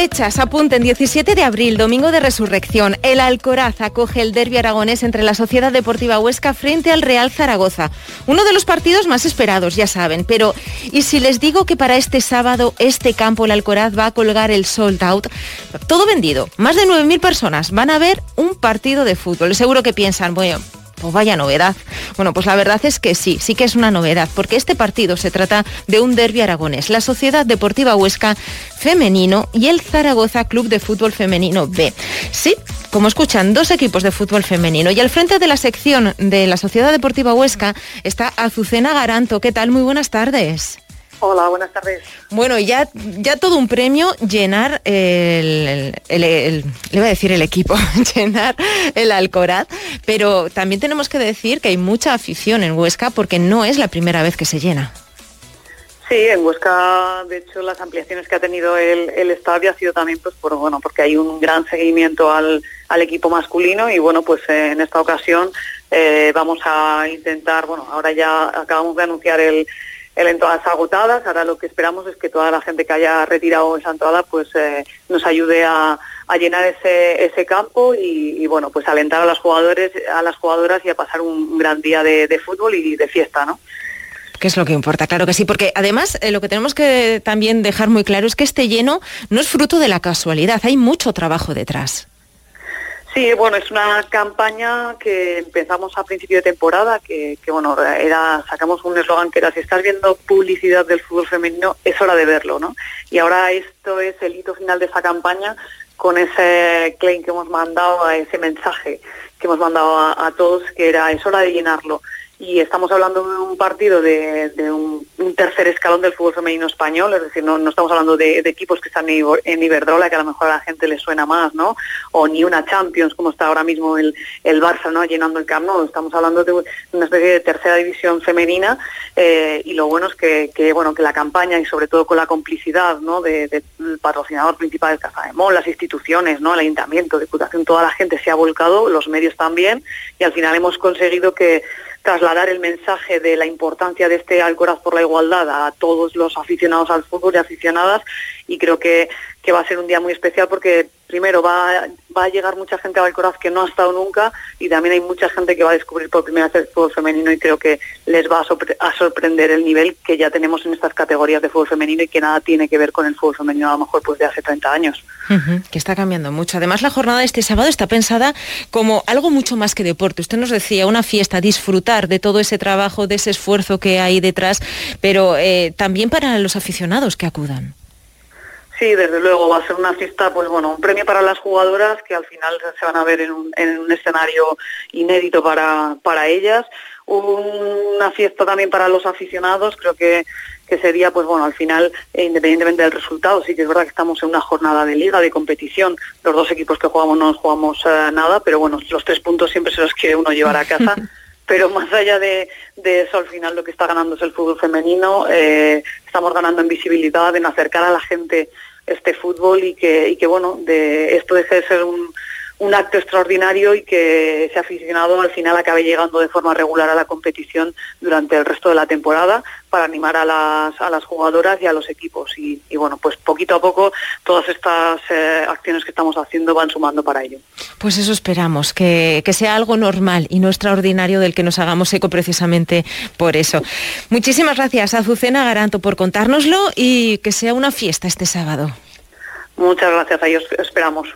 Fechas, apunten 17 de abril, domingo de resurrección. El Alcoraz acoge el derbi aragonés entre la Sociedad Deportiva Huesca frente al Real Zaragoza. Uno de los partidos más esperados, ya saben. Pero, ¿y si les digo que para este sábado este campo, el Alcoraz, va a colgar el sold out? Todo vendido. Más de 9.000 personas van a ver un partido de fútbol. Seguro que piensan, bueno, pues vaya novedad. Bueno, pues la verdad es que sí, sí que es una novedad, porque este partido se trata de un derbi aragonés. La Sociedad Deportiva Huesca femenino y el Zaragoza Club de Fútbol Femenino B. Sí, como escuchan, dos equipos de fútbol femenino. Y al frente de la sección de la Sociedad Deportiva Huesca está Azucena Garanto. ¿Qué tal? Muy buenas tardes. Hola, buenas tardes. Bueno, ya, ya todo un premio llenar el, le iba a decir el equipo, llenar el Alcoraz, pero también tenemos que decir que hay mucha afición en Huesca porque no es la primera vez que se llena. Sí, en Huesca, de hecho, las ampliaciones que ha tenido el, estadio ha sido también pues por bueno, porque hay un gran seguimiento al, equipo masculino y bueno, pues en esta ocasión eh, vamos a intentar, bueno, ahora ya acabamos de anunciar el el entradas agotadas. Ahora lo que esperamos es que toda la gente que haya retirado esa entrada pues eh, nos ayude a, llenar ese, ese campo y, bueno, pues alentar a los jugadores, a las jugadoras y a pasar un gran día de, fútbol y de fiesta, ¿no? que es lo que importa, claro que sí, porque además eh, lo que tenemos que también dejar muy claro es que este lleno no es fruto de la casualidad, hay mucho trabajo detrás. Sí, bueno, es una campaña que empezamos a principio de temporada, que, bueno, era, sacamos un eslogan que era, si estás viendo publicidad del fútbol femenino, es hora de verlo, ¿no? Y ahora esto es el hito final de esa campaña con ese claim que hemos mandado, ese mensaje que hemos mandado a todos, que era, es hora de llenarlo y estamos hablando de un partido de, un, tercer escalón del fútbol femenino español, es decir, no, estamos hablando de, equipos que están en Iberdrola, que a lo mejor a la gente le suena más, ¿no? O ni una Champions, como está ahora mismo el, el Barça, ¿no? Llenando el Camp Nou. Estamos hablando de una especie de tercera división femenina eh, y lo bueno es que, bueno, que la campaña y sobre todo con la complicidad, ¿no? Del patrocinador principal de Casa de las instituciones, ¿no? El ayuntamiento, Diputación, toda la gente se ha volcado, los medios también y al final hemos conseguido que trasladar el mensaje de la importancia de este Alcoraz por la igualdad a todos los aficionados al fútbol y aficionadas y creo que, que va a ser un día muy especial porque primero va, va a llegar mucha gente a Alcoraz que no ha estado nunca y también hay mucha gente que va a descubrir por primera vez el fútbol femenino y creo que les va a, sorprender el nivel que ya tenemos en estas categorías de fútbol femenino y que nada tiene que ver con el fútbol femenino a lo mejor pues de hace 30 años. que está cambiando mucho. Además la jornada de este sábado está pensada como algo mucho más que deporte. Usted nos decía, una fiesta, disfrutar de todo ese trabajo, de ese esfuerzo que hay detrás, pero eh, también para los aficionados que acudan. Sí, desde luego va a ser una fiesta, pues bueno, un premio para las jugadoras que al final se van a ver en un, escenario inédito para, para ellas, una fiesta también para los aficionados, creo que, que sería, pues bueno, al final, eh, independientemente del resultado, sí que es verdad que estamos en una jornada de liga, de competición, los dos equipos que jugamos no nos jugamos eh, nada, pero bueno, los tres puntos siempre se los quiere uno llevar a casa. pero más allá de, eso, al final lo que está ganando es el fútbol femenino, eh, estamos ganando en visibilidad, en acercar a la gente este fútbol y que, y que bueno, de esto deje de ser un, un acto extraordinario y que ese aficionado al final acabe llegando de forma regular a la competición durante el resto de la temporada para animar a las, a las jugadoras y a los equipos. Y, bueno, pues poquito a poco todas estas eh, acciones que estamos haciendo van sumando para ello. Pues eso esperamos, que, que sea algo normal y no extraordinario del que nos hagamos eco precisamente por eso. Muchísimas gracias, Azucena Garanto, por contárnoslo y que sea una fiesta este sábado. Muchas gracias, a ellos esperamos.